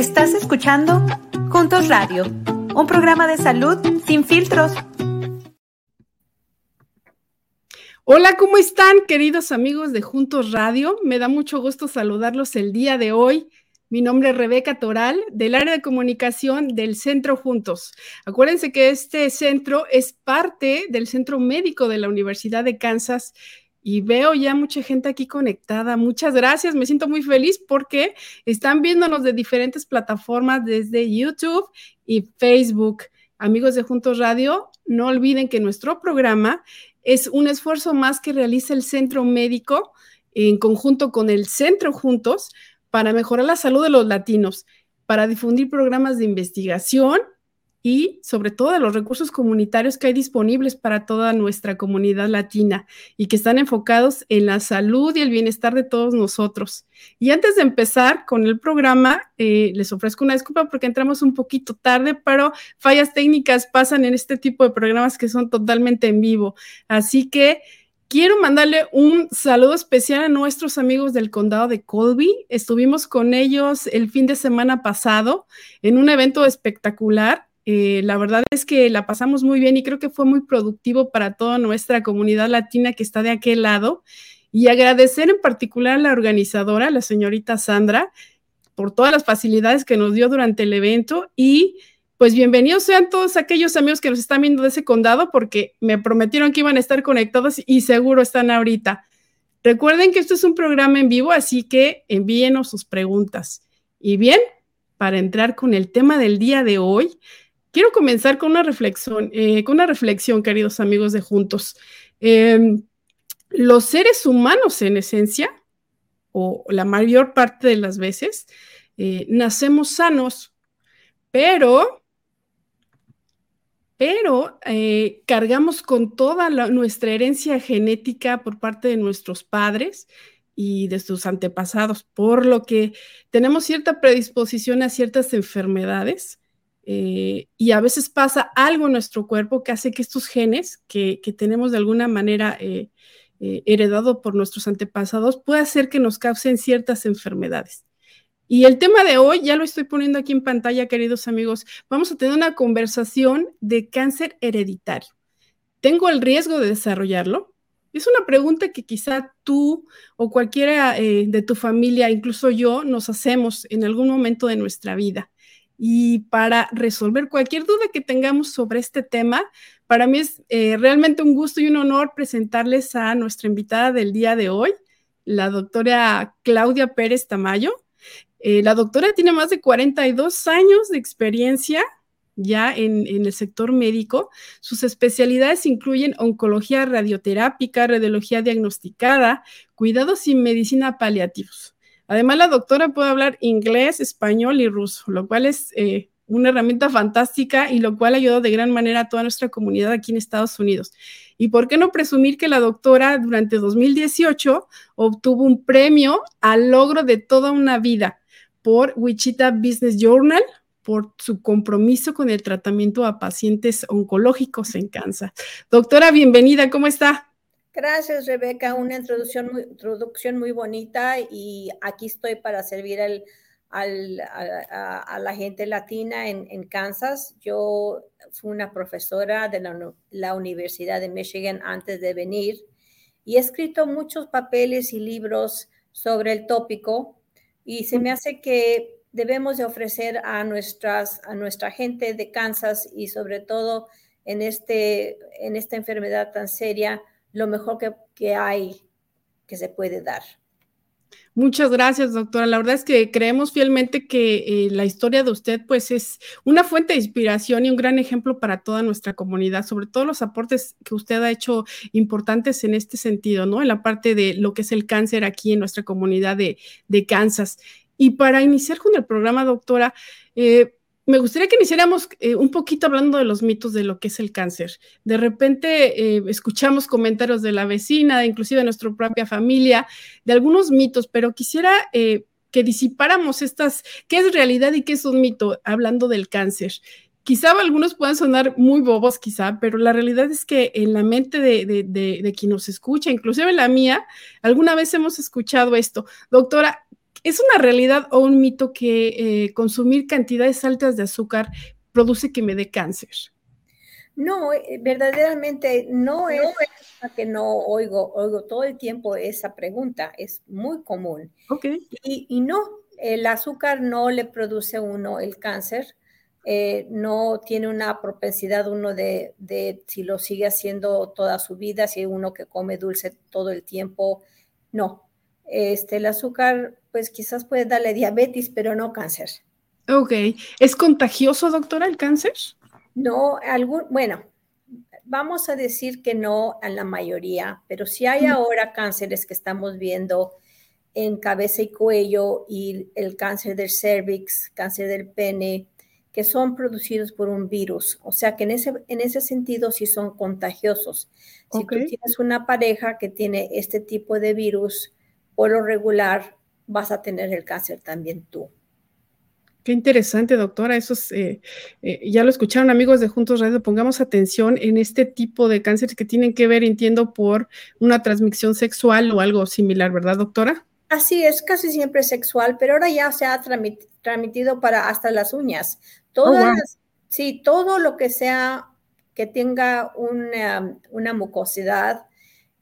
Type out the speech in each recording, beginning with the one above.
Estás escuchando Juntos Radio, un programa de salud sin filtros. Hola, ¿cómo están queridos amigos de Juntos Radio? Me da mucho gusto saludarlos el día de hoy. Mi nombre es Rebeca Toral, del área de comunicación del Centro Juntos. Acuérdense que este centro es parte del Centro Médico de la Universidad de Kansas y veo ya mucha gente aquí conectada. Muchas gracias, me siento muy feliz porque están viéndonos de diferentes plataformas desde YouTube y Facebook. Amigos de Juntos Radio, no olviden que nuestro programa es un esfuerzo más que realiza el Centro Médico en conjunto con el Centro Juntos para mejorar la salud de los latinos, para difundir programas de investigación y sobre todo de los recursos comunitarios que hay disponibles para toda nuestra comunidad latina y que están enfocados en la salud y el bienestar de todos nosotros. Y antes de empezar con el programa, eh, les ofrezco una disculpa porque entramos un poquito tarde, pero fallas técnicas pasan en este tipo de programas que son totalmente en vivo. Así que Quiero mandarle un saludo especial a nuestros amigos del condado de Colby. Estuvimos con ellos el fin de semana pasado en un evento espectacular. Eh, la verdad es que la pasamos muy bien y creo que fue muy productivo para toda nuestra comunidad latina que está de aquel lado. Y agradecer en particular a la organizadora, la señorita Sandra, por todas las facilidades que nos dio durante el evento y pues bienvenidos sean todos aquellos amigos que nos están viendo de ese condado porque me prometieron que iban a estar conectados y seguro están ahorita. Recuerden que esto es un programa en vivo, así que envíenos sus preguntas. Y bien, para entrar con el tema del día de hoy, quiero comenzar con una reflexión, eh, con una reflexión, queridos amigos de Juntos. Em, los seres humanos, en esencia, o la mayor parte de las veces, eh, nacemos sanos, pero pero eh, cargamos con toda nuestra herencia genética por parte de nuestros padres y de sus antepasados, por lo que tenemos cierta predisposición a ciertas enfermedades eh, y a veces pasa algo en nuestro cuerpo que hace que estos genes que, tenemos de alguna manera eh, heredado por nuestros antepasados pueda hacer que nos causen ciertas enfermedades. Y el tema de hoy, ya lo estoy poniendo aquí en pantalla, queridos amigos, vamos a tener una conversación de cáncer hereditario. ¿Tengo el riesgo de desarrollarlo? Es una pregunta que quizá tú o cualquiera eh, de tu familia, incluso yo, nos hacemos en algún momento de nuestra vida. Y para resolver cualquier duda que tengamos sobre este tema, para mí es eh, realmente un gusto y un honor presentarles a nuestra invitada del día de hoy, la doctora Claudia Pérez Tamayo. Eh, la doctora tiene más de 42 años de experiencia ya en, el sector médico. Sus especialidades incluyen oncología radioterápica, radiología diagnosticada, cuidados y medicina paliativos. Además, la doctora puede hablar inglés, español y ruso, lo cual es eh, una herramienta fantástica y lo cual ayudado de gran manera a toda nuestra comunidad aquí en Estados Unidos. Y por qué no presumir que la doctora durante 2018 obtuvo un premio al logro de toda una vida por Wichita Business Journal por su compromiso con el tratamiento a pacientes oncológicos en Kansas. Doctora, bienvenida, ¿cómo está? Gracias, Rebeca. Una introducción muy, introducción muy bonita y aquí estoy para servir a, la gente latina en, Kansas. Yo fui una profesora de la, la Universidad de Michigan antes de venir y he escrito muchos papeles y libros sobre el tópico y se me hace que debemos de ofrecer a, nuestras, a nuestra gente de Kansas y sobre todo en, este, en esta enfermedad tan seria lo mejor que, que hay que se puede dar. Muchas gracias, doctora. La verdad es que creemos fielmente que eh, la historia de usted, pues, es una fuente de inspiración y un gran ejemplo para toda nuestra comunidad, sobre todo los aportes que usted ha hecho importantes en este sentido, ¿no? En la parte de lo que es el cáncer aquí en nuestra comunidad de, Kansas. Y para iniciar con el programa, doctora, eh, me gustaría que iniciáramos eh, un poquito hablando de los mitos de lo que es el cáncer. De repente eh, escuchamos comentarios de la vecina, inclusive de nuestra propia familia, de algunos mitos, pero quisiera eh, que disipáramos estas, qué es realidad y qué es un mito, hablando del cáncer. Quizá algunos puedan sonar muy bobos, quizá, pero la realidad es que en la mente de, de quien nos escucha, inclusive la mía, alguna vez hemos escuchado esto. Doctora, ¿Es una realidad o un mito que eh, consumir cantidades altas de azúcar produce que me dé cáncer? No, eh, verdaderamente no es que no oigo, oigo todo el tiempo esa pregunta, es muy común. Okay. Y, no, el azúcar no le produce a uno el cáncer, eh, no tiene una propensidad uno de, de, si lo sigue haciendo toda su vida, si uno que come dulce todo el tiempo, no. Este, el azúcar, pues quizás puede darle diabetes, pero no cáncer. Ok. ¿Es contagioso, doctora, el cáncer? No, algún, bueno, vamos a decir que no a la mayoría, pero si hay ahora cánceres que estamos viendo en cabeza y cuello y el cáncer del cervix, cáncer del pene, que son producidos por un virus. O sea que en ese, en ese sentido sí son contagiosos. Si tú tienes una pareja que tiene este tipo de virus, por lo regular vas a tener el cáncer también tú. Qué interesante, doctora. Eso eh, eh, ya lo escucharon amigos de Juntos Radio. Pongamos atención en este tipo de cánceres que tienen que ver, entiendo, por una transmisión sexual o algo similar, ¿verdad, doctora? Así es, casi siempre sexual, pero ahora ya se ha transmitido para hasta las uñas. Todas, oh, sí, todo lo que sea que tenga una, una mucosidad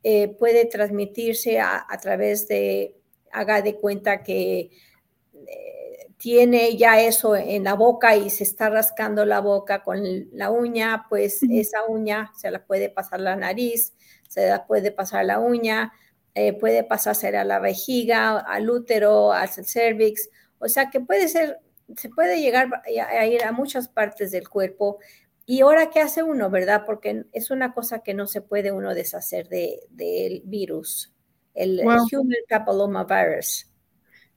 eh, puede transmitirse a, a, través de, haga de cuenta que tiene ya eso en la boca y se está rascando la boca con la uña, pues esa uña se la puede pasar la nariz, se la puede pasar la uña, eh, puede pasarse a la vejiga, al útero, al cervix, o sea que puede ser, se puede llegar a, ir a muchas partes del cuerpo. Y ahora, ¿qué hace uno, verdad? Porque es una cosa que no se puede uno deshacer del de, virus, el, el Human Papillomavirus.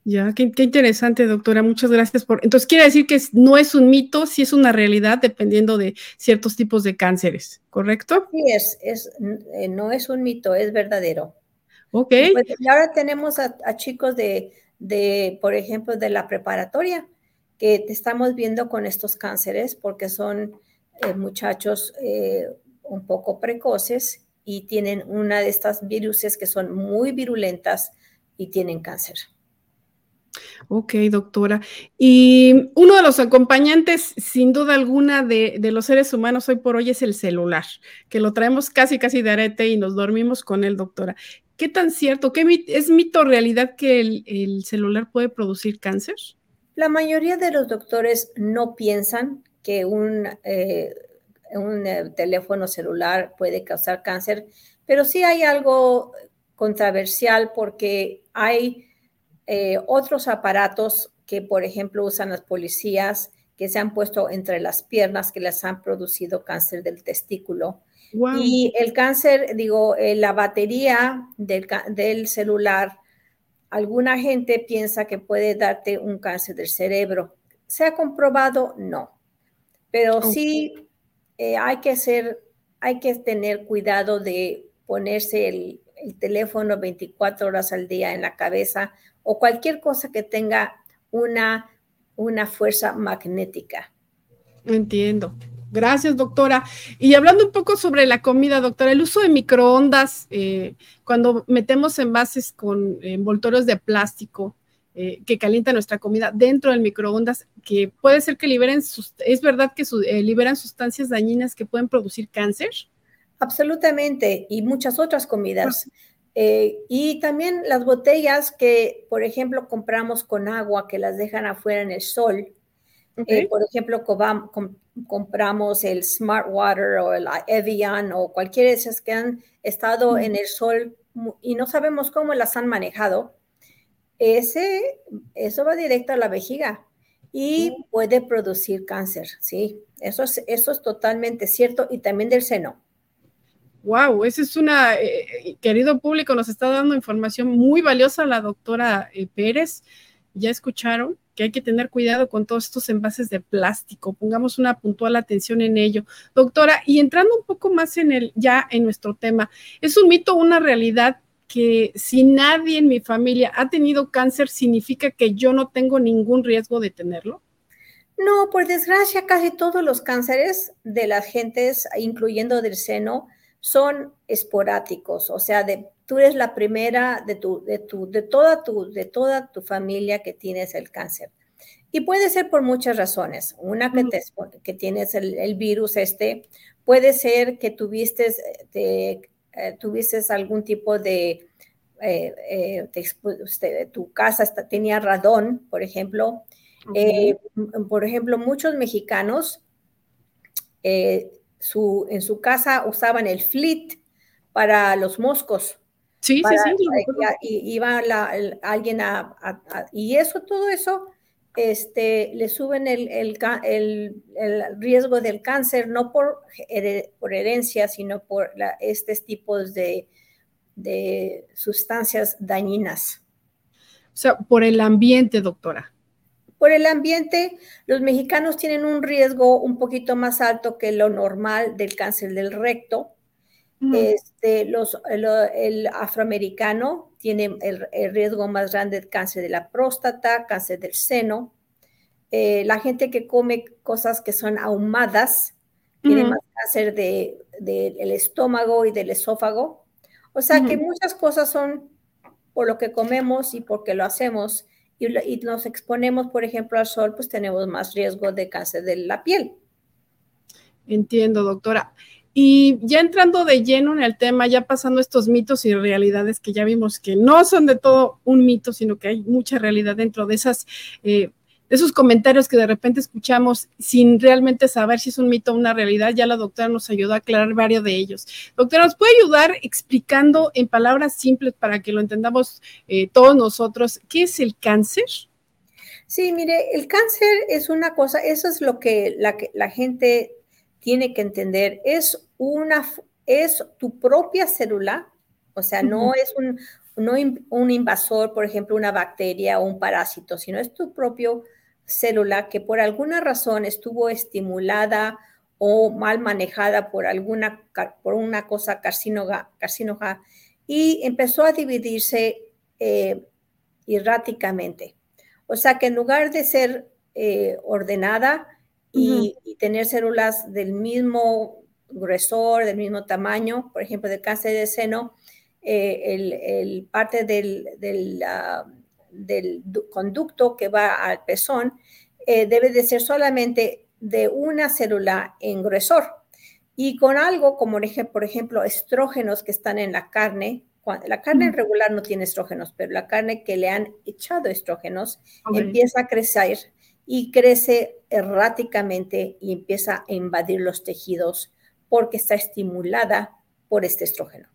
Ya, qué, interesante, doctora. Muchas gracias por. Entonces, quiere decir que no es un mito, sí es una realidad dependiendo de ciertos tipos de cánceres, ¿correcto? Sí, es, es eh, no es un mito, es verdadero. Ok. Pues, y, ahora tenemos a, chicos de, de, por ejemplo, de la preparatoria, que te estamos viendo con estos cánceres porque son eh, muchachos eh, un poco precoces y tienen una de estas viruses que son muy virulentas y tienen cáncer. Ok, doctora. Y uno de los acompañantes, sin duda alguna, de, los seres humanos hoy por hoy es el celular, que lo traemos casi, casi de arete y nos dormimos con él, doctora. ¿Qué tan cierto? ¿Qué es mito o realidad que el, celular puede producir cáncer? La mayoría de los doctores no piensan que un, eh, un eh, teléfono celular puede causar cáncer, pero sí hay algo controversial porque hay eh, otros aparatos que, por ejemplo, usan las policías, que se han puesto entre las piernas, que les han producido cáncer del testículo. Y el cáncer, digo, eh, la batería del, del, celular, alguna gente piensa que puede darte un cáncer del cerebro. ¿Se ha comprobado? No. Pero sí eh, hay que ser, hay que tener cuidado de ponerse el, el teléfono 24 horas al día en la cabeza o cualquier cosa que tenga una, una fuerza magnética. Entiendo. Gracias, doctora. Y hablando un poco sobre la comida, doctora, el uso de microondas, eh, cuando metemos envases con envoltorios de plástico eh, que calientan nuestra comida dentro del microondas, que puede ser que liberen, es verdad que eh, liberan sustancias dañinas que pueden producir cáncer. Absolutamente, y muchas otras comidas. Eh, y también las botellas que, por ejemplo, compramos con agua, que las dejan afuera en el sol. Por ejemplo, compramos el Smart Water o el Evian o cualquiera de esas que han estado en el sol y no sabemos cómo las han manejado. Ese, eso va directo a la vejiga y puede producir cáncer, ¿sí? Eso es, eso es totalmente cierto y también del seno. Wow, esa es una, eh, eh, querido público, nos está dando información muy valiosa la doctora eh, Pérez. Ya escucharon que hay que tener cuidado con todos estos envases de plástico. Pongamos una puntual atención en ello. Doctora, y entrando un poco más en el, ya en nuestro tema, ¿es un mito o una realidad que si nadie en mi familia ha tenido cáncer, significa que yo no tengo ningún riesgo de tenerlo? No, por desgracia, casi todos los cánceres de las gentes, incluyendo del seno, son esporádicos, o sea, de, tú eres la primera de, tu, de, tu, de, toda tu, de toda tu familia que tienes el cáncer. Y puede ser por muchas razones. Una que, que tienes el, virus este, puede ser que tuviste, eh, tuviste algún tipo de, eh, eh, tu casa tenía radón, por ejemplo. por ejemplo, muchos mexicanos su, en su casa usaban el flit para los moscos. Sí, sí, sí. Y, iba alguien a, Y eso, todo eso este, le suben el, el, riesgo del cáncer, no por, por herencia, sino por estos tipos de, de sustancias dañinas. O sea, por el ambiente, doctora. Por el ambiente, los mexicanos tienen un riesgo un poquito más alto que lo normal del cáncer del recto. Este, los, el afroamericano tiene el, riesgo más grande de cáncer de la próstata, cáncer del seno. Eh, la gente que come cosas que son ahumadas tiene más cáncer del de, estómago y del esófago. O sea que muchas cosas son por lo que comemos y porque lo hacemos y, y, nos exponemos, por ejemplo, al sol, pues tenemos más riesgo de cáncer de la piel. Entiendo, doctora. Y ya entrando de lleno en el tema, ya pasando estos mitos y realidades que ya vimos que no son de todo un mito, sino que hay mucha realidad dentro de esas eh, esos comentarios que de repente escuchamos sin realmente saber si es un mito o una realidad, ya la doctora nos ayudó a aclarar varios de ellos. Doctora, ¿nos puede ayudar explicando en palabras simples para que lo entendamos eh, todos nosotros qué es el cáncer? Sí, mire, el cáncer es una cosa, eso es lo que la, la gente tiene que entender es una, es tu propia célula, o sea, no es un, un invasor, por ejemplo, una bacteria o un parásito, sino es tu propio célula que por alguna razón estuvo estimulada o mal manejada por alguna por una cosa carcinógena y empezó a dividirse eh, erráticamente. O sea que en lugar de ser eh, ordenada, y, tener células del mismo gruesor, del mismo tamaño, por ejemplo, del cáncer de seno, eh, el, parte del, del, ah, del, conducto que va al pezón eh, debe de ser solamente de una célula en gruesor. Y con algo como, por ejemplo, estrógenos que están en la carne, la carne regular no tiene estrógenos, pero la carne que le han echado estrógenos empieza a crecer y crece erráticamente y empieza a invadir los tejidos porque está estimulada por este estrógeno.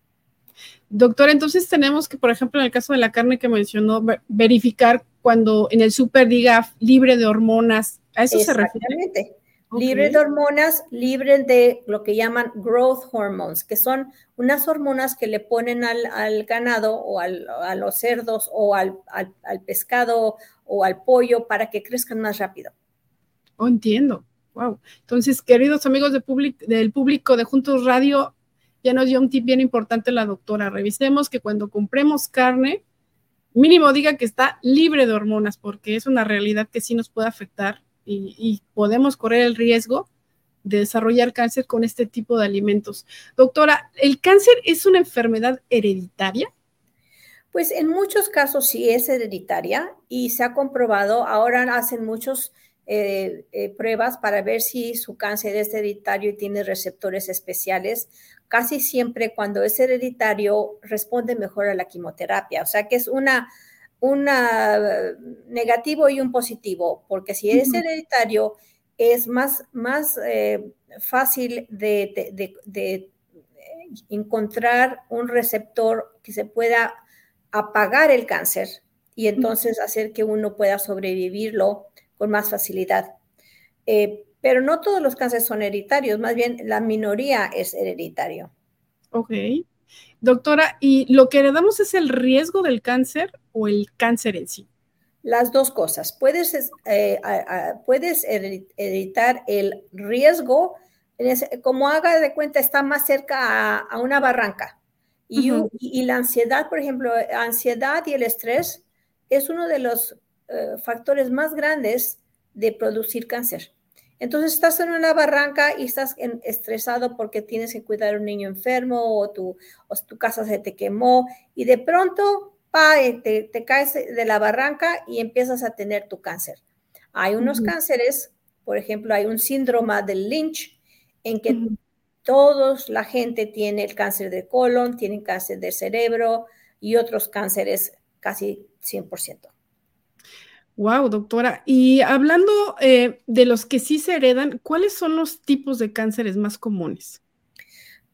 Doctor, entonces tenemos que, por ejemplo, en el caso de la carne que mencionó, verificar cuando en el súper diga libre de hormonas. ¿A eso se refiere? Libre de hormonas, libre de lo que llaman growth hormones, que son unas hormonas que le ponen al, ganado o a los cerdos o al, pescado o al pollo para que crezcan más rápido. Oh, entiendo. Wow. Entonces, queridos amigos del público de Juntos Radio, ya nos dio un tip bien importante la doctora. Revisemos que cuando compremos carne, mínimo diga que está libre de hormonas, porque es una realidad que sí nos puede afectar y, podemos correr el riesgo de desarrollar cáncer con este tipo de alimentos. Doctora, ¿el cáncer es una enfermedad hereditaria? Pues en muchos casos sí es hereditaria y se ha comprobado, ahora hacen muchos eh, eh, pruebas para ver si su cáncer es hereditario y tiene receptores especiales. Casi siempre cuando es hereditario responde mejor a la quimioterapia, o sea que es una un negativo y un positivo, porque si es hereditario, es más, más eh, fácil de, encontrar un receptor que se pueda apagar el cáncer y entonces hacer que uno pueda sobrevivirlo con más facilidad. Eh, pero no todos los cánceres son hereditarios, más bien la minoría es hereditario. Ok. Doctora, ¿y lo que heredamos es el riesgo del cáncer o el cáncer en sí? Las dos cosas. Puedes, eh, puedes hereditar el riesgo, como haga de cuenta, está más cerca a, una barranca. Y, y, la ansiedad, por ejemplo, ansiedad y el estrés es uno de los eh, factores más grandes de producir cáncer. Entonces estás en una barranca y estás estresado porque tienes que cuidar a un niño enfermo o tu, tu casa se te quemó y de pronto pa, eh, te, caes de la barranca y empiezas a tener tu cáncer. Hay unos cánceres, por ejemplo, hay un síndrome del Lynch en que todos la gente tiene el cáncer de colon, tienen cáncer de cerebro y otros cánceres casi 100%. Wow, doctora. Y hablando eh, de los que sí se heredan, ¿cuáles son los tipos de cánceres más comunes?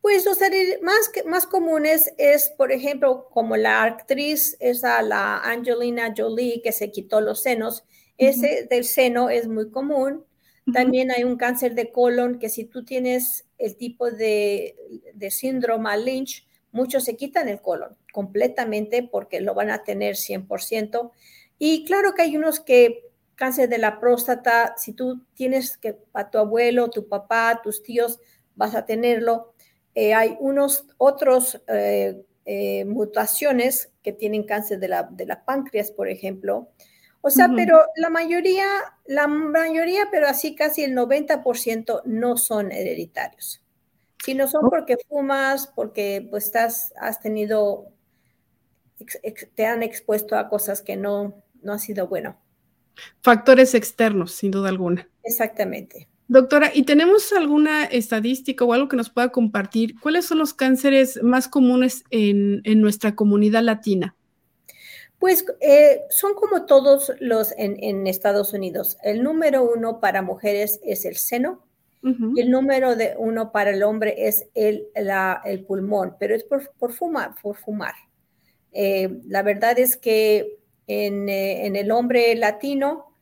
Pues los más, más comunes es, por ejemplo, como la actriz, esa, la Angelina Jolie, que se quitó los senos. Ese del seno es muy común. También hay un cáncer de colon que si tú tienes el tipo de, de síndrome Lynch, muchos se quitan el colon completamente porque lo van a tener 100%. Y claro que hay unos que cáncer de la próstata, si tú tienes que a tu abuelo, tu papá, tus tíos, vas a tenerlo. Eh, hay unos otros eh, eh, mutaciones que tienen cáncer de la, de la páncreas, por ejemplo. O sea, pero la mayoría, la mayoría, pero así casi el 90% no son hereditarios. Si no son porque fumas, porque pues estás, has tenido, te han expuesto a cosas que no, no ha sido bueno. Factores externos, sin duda alguna. Exactamente. Doctora, ¿y tenemos alguna estadística o algo que nos pueda compartir? ¿Cuáles son los cánceres más comunes en, nuestra comunidad latina? Pues eh, son como todos los en, Estados Unidos. El número uno para mujeres es el seno y el número de uno para el hombre es el, el pulmón, pero es por, por fumar. Por fumar. Eh, la verdad es que eh, en, el hombre latino,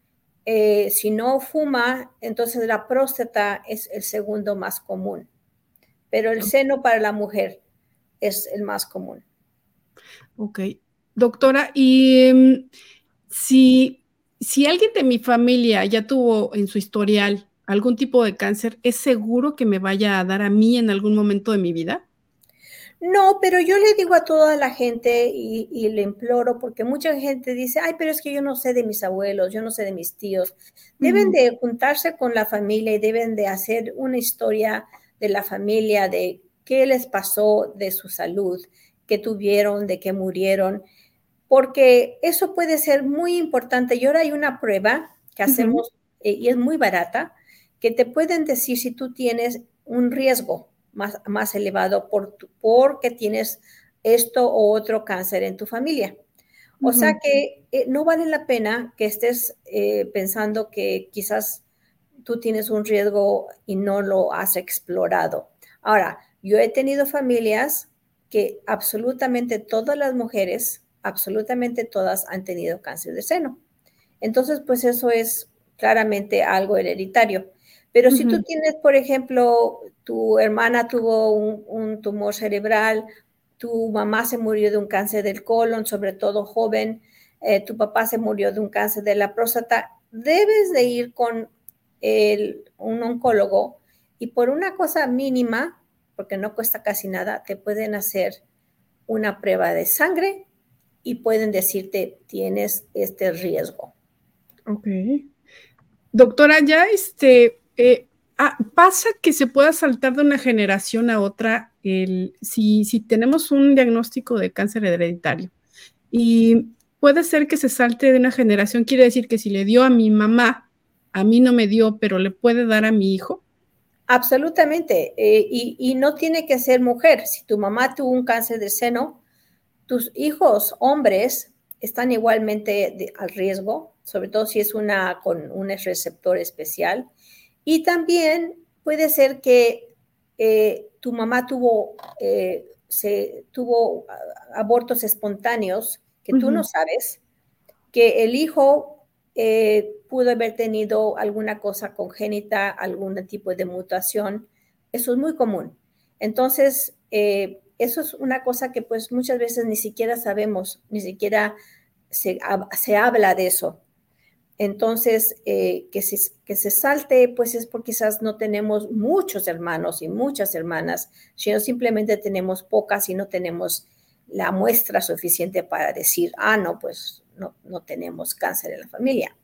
eh, si no fuma, entonces la próstata es el segundo más común, pero el seno para la mujer es el más común. Ok, doctora, y em, si, si alguien de mi familia ya tuvo en su historial algún tipo de cáncer, ¿es seguro que me vaya a dar a mí en algún momento de mi vida? No, pero yo le digo a toda la gente y, le imploro, porque mucha gente dice, ay, pero es que yo no sé de mis abuelos, yo no sé de mis tíos. Deben de juntarse con la familia y deben de hacer una historia de la familia, de qué les pasó de su salud, qué tuvieron, de qué murieron, porque eso puede ser muy importante. Y ahora hay una prueba que hacemos eh, y es muy barata, que te pueden decir si tú tienes un riesgo más, más elevado por porque tienes esto o otro cáncer en tu familia. O sea que eh, no vale la pena que estés eh, pensando que quizás tú tienes un riesgo y no lo has explorado. Ahora, yo he tenido familias que absolutamente todas las mujeres, absolutamente todas han tenido cáncer de seno. Entonces, pues eso es claramente algo hereditario. Pero si tú tienes, por ejemplo, tu hermana tuvo un, tumor cerebral, tu mamá se murió de un cáncer del colon, sobre todo joven, eh, tu papá se murió de un cáncer de la próstata, debes de ir con un oncólogo y por una cosa mínima, porque no cuesta casi nada, te pueden hacer una prueba de sangre y pueden decirte tienes este riesgo. Ok. Doctora, ya este, eh, ah, pasa que se pueda saltar de una generación a otra el, si, tenemos un diagnóstico de cáncer hereditario y puede ser que se salte de una generación, quiere decir que si le dio a mi mamá, a mí no me dio, pero le puede dar a mi hijo. Absolutamente, eh, y, no tiene que ser mujer. Si tu mamá tuvo un cáncer de seno, tus hijos hombres están igualmente al riesgo, sobre todo si es una con un receptor especial. Y también puede ser que eh, tu mamá tuvo, eh, se, tuvo abortos espontáneos que tú no sabes, que el hijo eh, pudo haber tenido alguna cosa congénita, algún tipo de mutación. Eso es muy común. Entonces, eso es una cosa que pues muchas veces ni siquiera sabemos, ni siquiera se, se habla de eso. Entonces, eh, que, se, que se salte, pues es porque quizás no tenemos muchos hermanos y muchas hermanas, sino simplemente tenemos pocas y no tenemos la muestra suficiente para decir, ah, no, pues no, no tenemos cáncer en la familia.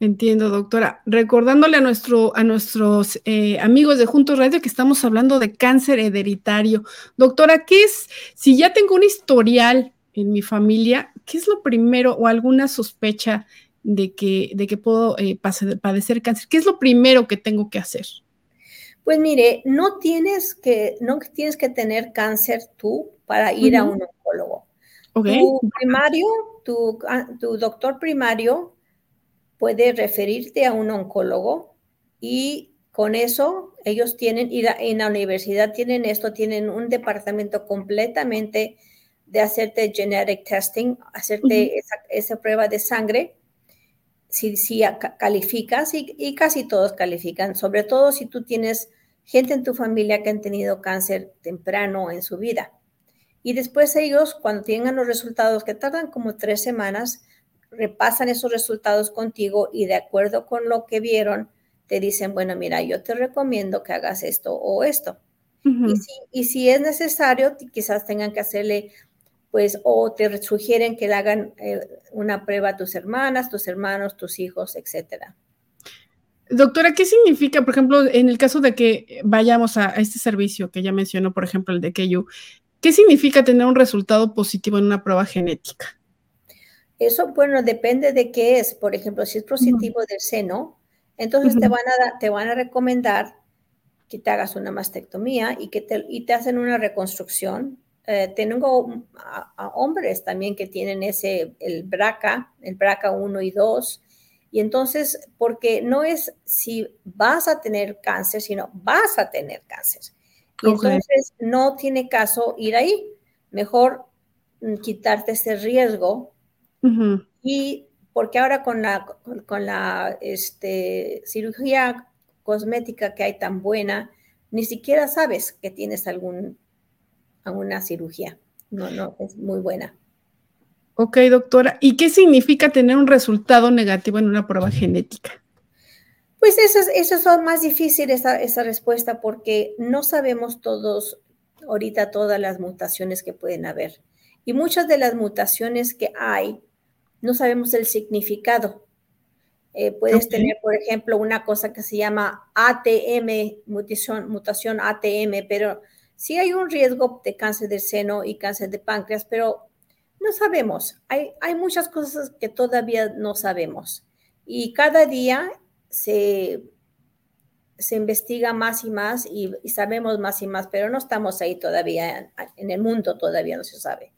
Entiendo, doctora. Recordándole a, nuestro, a nuestros eh, amigos de Juntos Radio que estamos hablando de cáncer hereditario. Doctora, ¿qué es, si ya tengo un historial en mi familia, qué es lo primero o alguna sospecha de que, de que puedo eh, padecer cáncer? ¿Qué es lo primero que tengo que hacer? Pues mire, no tienes que, no tienes que tener cáncer tú para ir a un oncólogo. Tu primario, tu, ah, tu doctor primario puede referirte a un oncólogo y con eso ellos tienen, ir en la universidad tienen esto, tienen un departamento completamente de hacerte genetic testing, hacerte esa, prueba de sangre, si, si calificas, y, y, casi todos califican, sobre todo si tú tienes gente en tu familia que han tenido cáncer temprano en su vida. Y después ellos, cuando tengan los resultados, que tardan como tres semanas, repasan esos resultados contigo y de acuerdo con lo que vieron, te dicen, bueno, mira, yo te recomiendo que hagas esto o esto. y, si, es necesario, quizás tengan que hacerle, pues, o te sugieren que le hagan eh, una prueba a tus hermanas, tus hermanos, tus hijos, etcétera. Doctora, ¿qué significa, por ejemplo, en el caso de que vayamos a, este servicio que ya mencionó, por ejemplo, el de KU, qué significa tener un resultado positivo en una prueba genética? Eso, bueno, depende de qué es. Por ejemplo, si es positivo del seno, entonces te, van a, te van a recomendar que te hagas una mastectomía y que te, y te hacen una reconstrucción. Eh, tengo a, hombres también que tienen ese, el BRCA, el BRCA 1 y 2. Y entonces, porque no es si vas a tener cáncer, sino vas a tener cáncer. Y entonces no tiene caso ir ahí. Mejor mm, quitarte ese riesgo y porque ahora con la, con, la este, cirugía cosmética que hay tan buena, ni siquiera sabes que tienes algún, alguna cirugía. No, no, es muy buena. Ok, doctora. ¿Y qué significa tener un resultado negativo en una prueba genética? Pues eso es, eso es más difícil esa, esa respuesta porque no sabemos todos, ahorita todas las mutaciones que pueden haber. Y muchas de las mutaciones que hay no sabemos el significado. Eh, puedes tener, por ejemplo, una cosa que se llama ATM, mutación, mutación ATM, pero sí hay un riesgo de cáncer de seno y cáncer de páncreas, pero no sabemos. Hay, hay muchas cosas que todavía no sabemos. Y cada día se, se investiga más y más y, sabemos más y más, pero no estamos ahí todavía, en el mundo todavía no se sabe.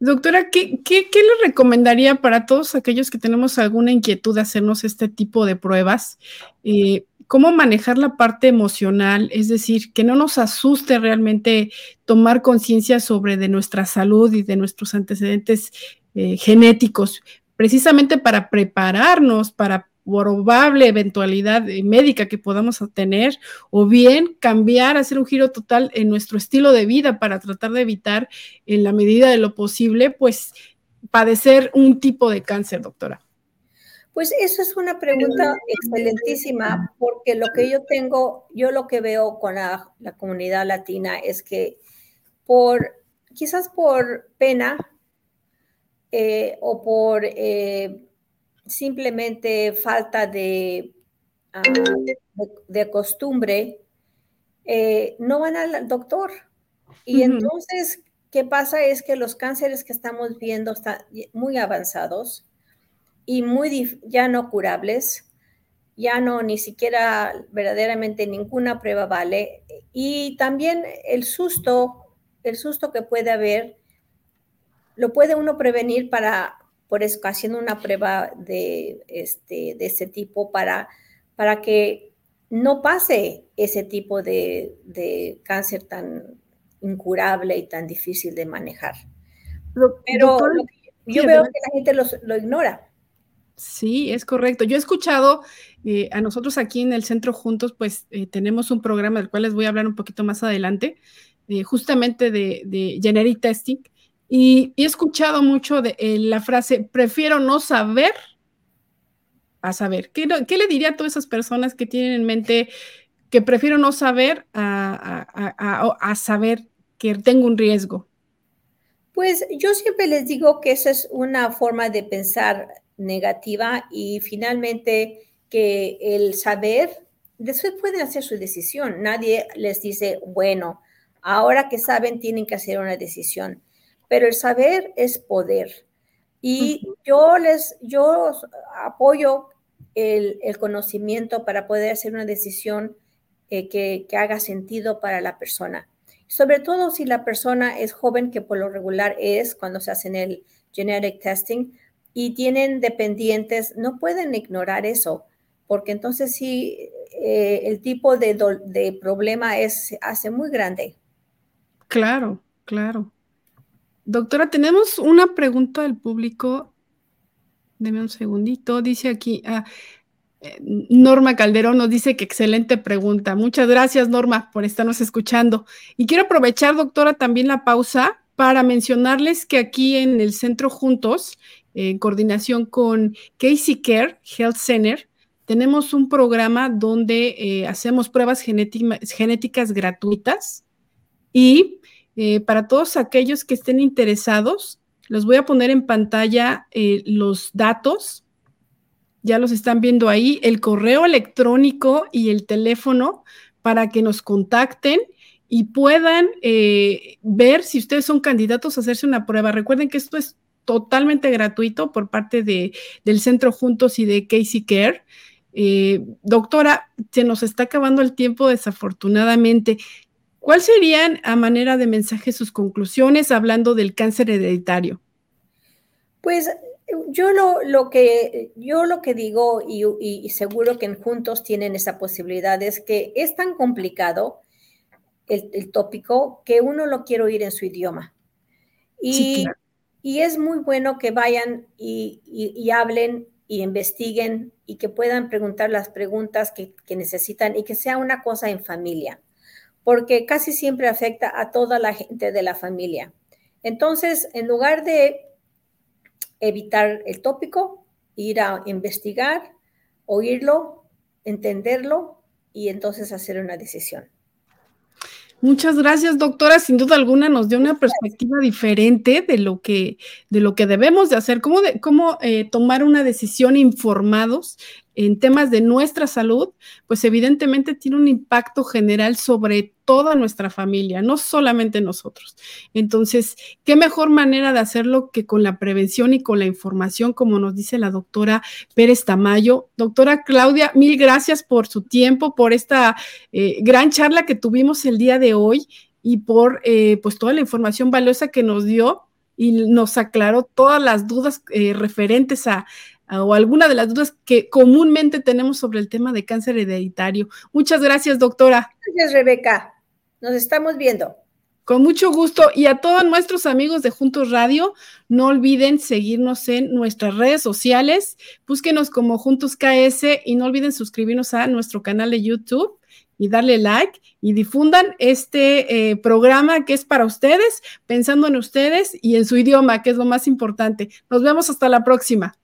Doctora, ¿qué, le recomendaría para todos aquellos que tenemos alguna inquietud de hacernos este tipo de pruebas? Eh, ¿Cómo manejar la parte emocional? Es decir, que no nos asuste realmente tomar conciencia sobre de nuestra salud y de nuestros antecedentes eh, genéticos, precisamente para prepararnos, para probable eventualidad eh, médica que podamos tener, o bien cambiar, hacer un giro total en nuestro estilo de vida para tratar de evitar, en la medida de lo posible, pues padecer un tipo de cáncer, doctora. Pues eso es una pregunta excelentísima, porque lo que yo tengo, yo lo que veo con la, comunidad latina es que por, quizás por pena eh, o por eh, simplemente falta ah, de, de, costumbre, eh, no van al doctor. Y entonces, ¿qué pasa? Es que los cánceres que estamos viendo están muy avanzados y muy ya no curables, ya no ni siquiera verdaderamente ninguna prueba vale. Y también el susto, el susto que puede haber, lo puede uno prevenir para por eso haciendo una prueba de este, de ese tipo para, para que no pase ese tipo de, cáncer tan incurable y tan difícil de manejar. Pero yo veo que la gente lo ignora. Sí, es correcto. Yo he escuchado eh, a nosotros aquí en el centro juntos, pues eh, tenemos un programa del cual les voy a hablar un poquito más adelante, eh, justamente de, de, generic testing, y, he escuchado mucho de la frase, prefiero no saber a saber. ¿Qué, le diría a todas esas personas que tienen en mente que prefiero no saber a, saber que tengo un riesgo? Pues yo siempre les digo que esa es una forma de pensar negativa y finalmente que el saber, después pueden hacer su decisión. Nadie les dice, bueno, ahora que saben tienen que hacer una decisión, pero el saber es poder. Y yo les, yo apoyo el, conocimiento para poder hacer una decisión eh, que, que haga sentido para la persona. Sobre todo si la persona es joven, que por lo regular es cuando se hacen el genetic testing, y tienen dependientes, no pueden ignorar eso, porque entonces sí, eh, el tipo de, de, problema es, hace muy grande. Claro, claro. Doctora, tenemos una pregunta del público. Deme un segundito. Dice aquí, ah, eh, Norma Calderón nos dice que excelente pregunta. Muchas gracias, Norma, por estarnos escuchando. Y quiero aprovechar, doctora, también la pausa para mencionarles que aquí en el Centro Juntos, en coordinación con Casey Care Health Center, tenemos un programa donde eh, hacemos pruebas genéticas gratuitas y eh, para todos aquellos que estén interesados, les voy a poner en pantalla eh, los datos. Ya los están viendo ahí, el correo electrónico y el teléfono para que nos contacten y puedan ver si ustedes son candidatos a hacerse una prueba. Recuerden que esto es totalmente gratuito por parte de, del Centro Juntos y de Casey Care. Eh, doctora, se nos está acabando el tiempo desafortunadamente. ¿Cuáles serían a manera de mensaje sus conclusiones hablando del cáncer hereditario? Pues yo lo, que, yo lo que digo y, seguro que en juntos tienen esa posibilidad es que es tan complicado el, tópico que uno lo quiere oír en su idioma. Y, y es muy bueno que vayan y hablen y investiguen y que puedan preguntar las preguntas que, necesitan y que sea una cosa en familia, porque casi siempre afecta a toda la gente de la familia. Entonces, en lugar de evitar el tópico, ir a investigar, oírlo, entenderlo y entonces hacer una decisión. Muchas gracias, doctora. Sin duda alguna nos dio una perspectiva diferente de lo que, de lo que debemos de hacer, cómo, de, cómo eh, tomar una decisión informados en temas de nuestra salud, pues evidentemente tiene un impacto general sobre toda nuestra familia, no solamente nosotros. Entonces, ¿qué mejor manera de hacerlo que con la prevención y con la información, como nos dice la doctora Pérez Tamayo? Doctora Claudia, mil gracias por su tiempo, por esta eh, gran charla que tuvimos el día de hoy y por eh, pues toda la información valiosa que nos dio y nos aclaró todas las dudas eh, referentes a, o alguna de las dudas que comúnmente tenemos sobre el tema de cáncer hereditario. Muchas gracias, doctora. Gracias, Rebeca. Nos estamos viendo. Con mucho gusto. Y a todos nuestros amigos de Juntos Radio, no olviden seguirnos en nuestras redes sociales. Búsquenos como Juntos KS y no olviden suscribirnos a nuestro canal de YouTube y darle like y difundan este eh, programa que es para ustedes, pensando en ustedes y en su idioma, que es lo más importante. Nos vemos hasta la próxima.